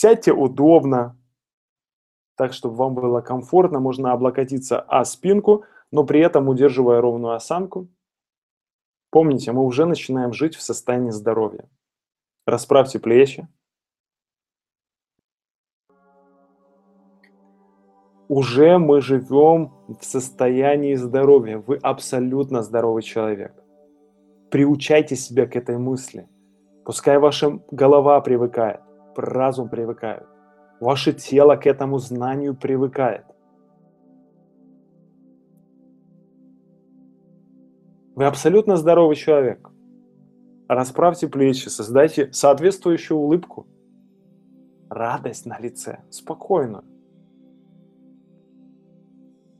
Сядьте удобно, так, чтобы вам было комфортно. Можно облокотиться о спинку, но при этом удерживая ровную осанку. Помните, мы уже начинаем жить в состоянии здоровья. Расправьте плечи. Уже мы живем в состоянии здоровья. Вы абсолютно здоровый человек. Приучайте себя к этой мысли. Пускай ваша голова привыкает, разум привыкает. Ваше тело к этому знанию привыкает. Вы абсолютно здоровый человек. Расправьте плечи, создайте соответствующую улыбку. Радость на лице, спокойную.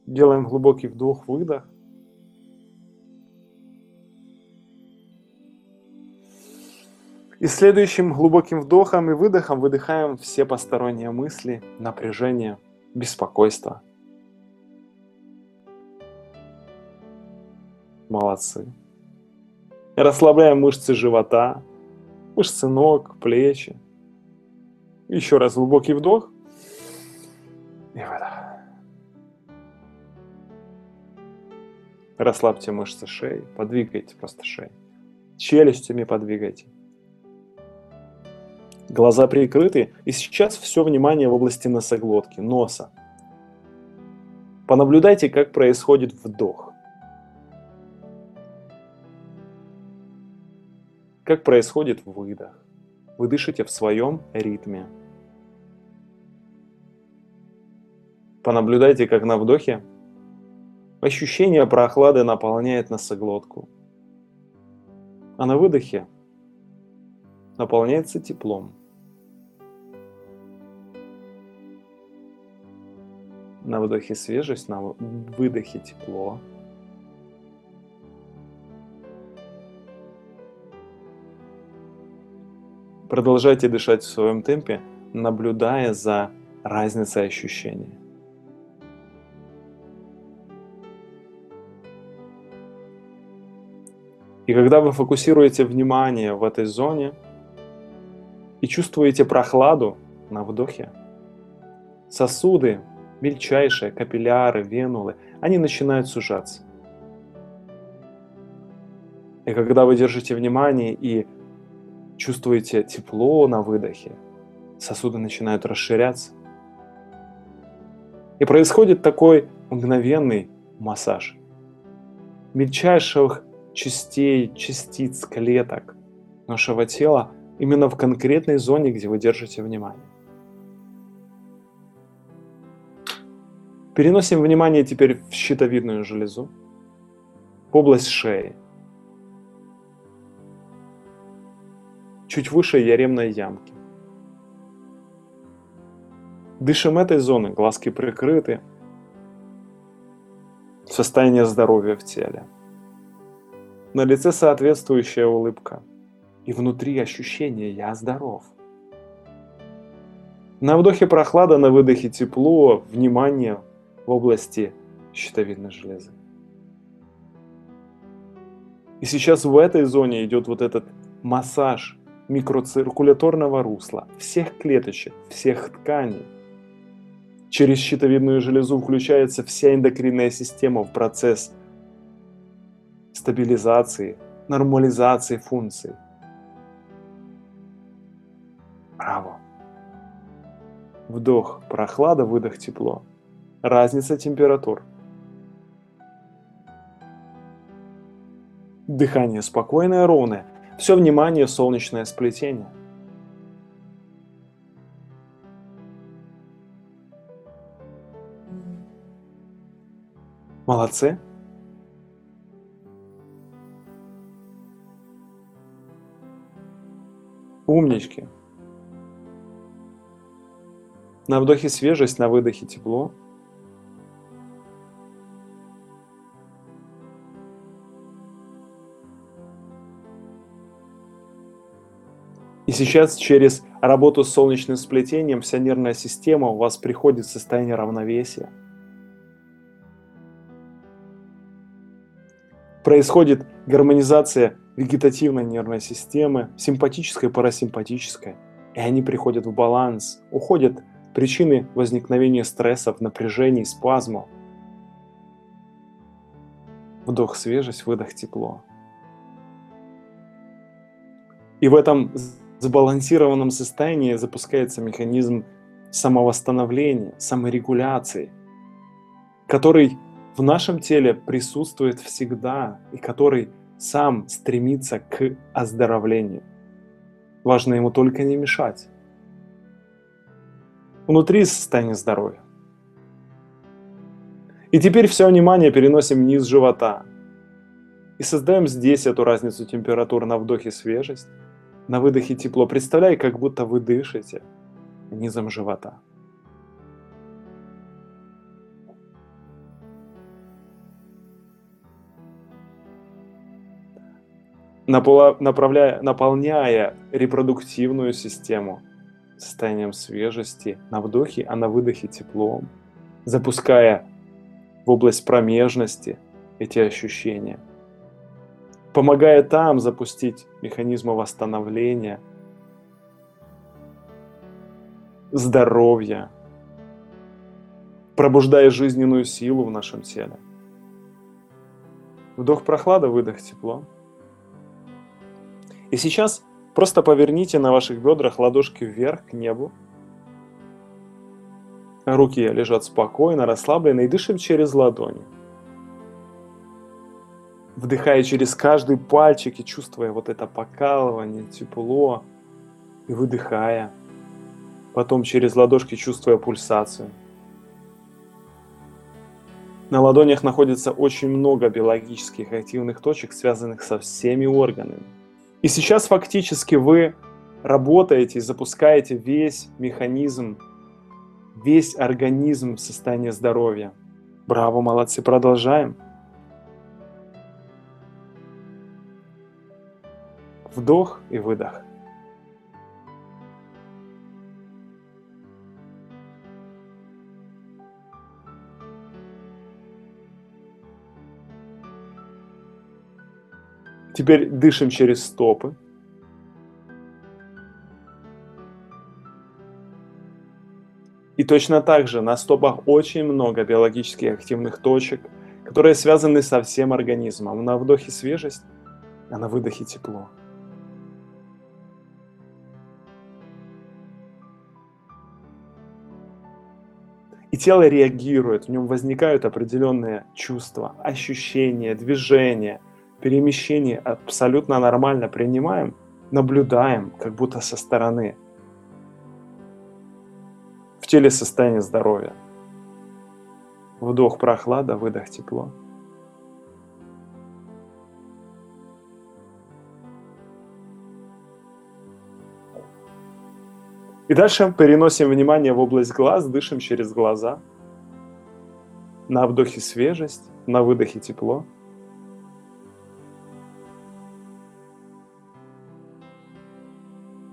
Делаем глубокий вдох-выдох. И следующим глубоким вдохом и выдохом выдыхаем все посторонние мысли, напряжение, беспокойство. Молодцы. Расслабляем мышцы живота, мышцы ног, плечи. Еще раз глубокий вдох и выдох. Расслабьте мышцы шеи, подвигайте просто шею. Челюстями подвигайте. Глаза прикрыты, и сейчас все внимание в области носоглотки, носа. Понаблюдайте, как происходит вдох. Как происходит выдох. Вы дышите в своем ритме. Понаблюдайте, как на вдохе ощущение прохлады наполняет носоглотку. А на выдохе наполняется теплом. На вдохе свежесть, на выдохе тепло. Продолжайте дышать в своем темпе, наблюдая за разницей ощущений. И когда вы фокусируете внимание в этой зоне и чувствуете прохладу на вдохе, сосуды мельчайшие, капилляры, венулы, они начинают сужаться. И когда вы держите внимание и чувствуете тепло на выдохе, сосуды начинают расширяться. И происходит такой мгновенный массаж мельчайших частей, частиц, клеток нашего тела именно в конкретной зоне, где вы держите внимание. Переносим внимание теперь в щитовидную железу, в область шеи. Чуть выше яремной ямки. Дышим этой зоны, глазки прикрыты. Состояние здоровья в теле. На лице соответствующая улыбка. И внутри ощущение «я здоров». На вдохе прохлада, на выдохе тепло, внимание в области щитовидной железы. И сейчас в этой зоне идет вот этот массаж микроциркуляторного русла всех клеточек, всех тканей. Через щитовидную железу включается вся эндокринная система в процесс стабилизации, нормализации функций. Браво! Вдох прохлада, выдох тепло разница температур. Дыхание спокойное, ровное. Все внимание солнечное сплетение. Молодцы. Умнички. На вдохе свежесть, на выдохе тепло. И сейчас через работу с солнечным сплетением вся нервная система у вас приходит в состояние равновесия. Происходит гармонизация вегетативной нервной системы, симпатической, парасимпатической, и они приходят в баланс, уходят причины возникновения стрессов, напряжений, спазмов. Вдох свежесть, выдох тепло. И в этом сбалансированном состоянии запускается механизм самовосстановления, саморегуляции, который в нашем теле присутствует всегда и который сам стремится к оздоровлению. Важно ему только не мешать. Внутри состояние здоровья. И теперь все внимание переносим вниз живота. И создаем здесь эту разницу температуры на вдохе свежесть, на выдохе тепло. Представляй, как будто вы дышите низом живота. направляя, наполняя репродуктивную систему состоянием свежести на вдохе, а на выдохе теплом, запуская в область промежности эти ощущения, помогая там запустить механизмы восстановления, здоровья, пробуждая жизненную силу в нашем теле. Вдох прохлада, выдох тепло. И сейчас просто поверните на ваших бедрах ладошки вверх к небу. Руки лежат спокойно, расслабленно и дышим через ладони. Вдыхая через каждый пальчик и чувствуя вот это покалывание, тепло. И выдыхая. Потом через ладошки чувствуя пульсацию. На ладонях находится очень много биологических активных точек, связанных со всеми органами. И сейчас фактически вы работаете, запускаете весь механизм, весь организм в состоянии здоровья. Браво, молодцы, продолжаем. Вдох и выдох. Теперь дышим через стопы. И точно так же на стопах очень много биологически активных точек, которые связаны со всем организмом. На вдохе свежесть, а на выдохе тепло. И тело реагирует, в нем возникают определенные чувства, ощущения, движения – перемещение абсолютно нормально принимаем, наблюдаем, как будто со стороны. В теле состояние здоровья. Вдох прохлада, выдох тепло. И дальше переносим внимание в область глаз, дышим через глаза. На вдохе свежесть, на выдохе тепло.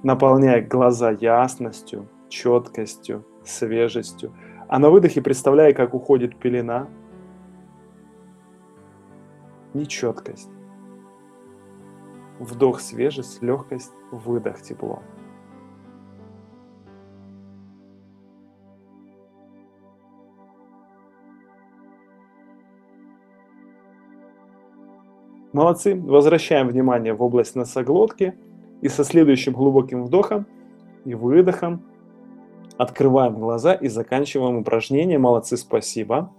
Наполняя глаза ясностью, четкостью, свежестью, а на выдохе представляя, как уходит пелена, нечеткость. Вдох свежесть, легкость, выдох тепло. Молодцы. Возвращаем внимание в область носоглотки – и со следующим глубоким вдохом и выдохом открываем глаза и заканчиваем упражнение. Молодцы, спасибо.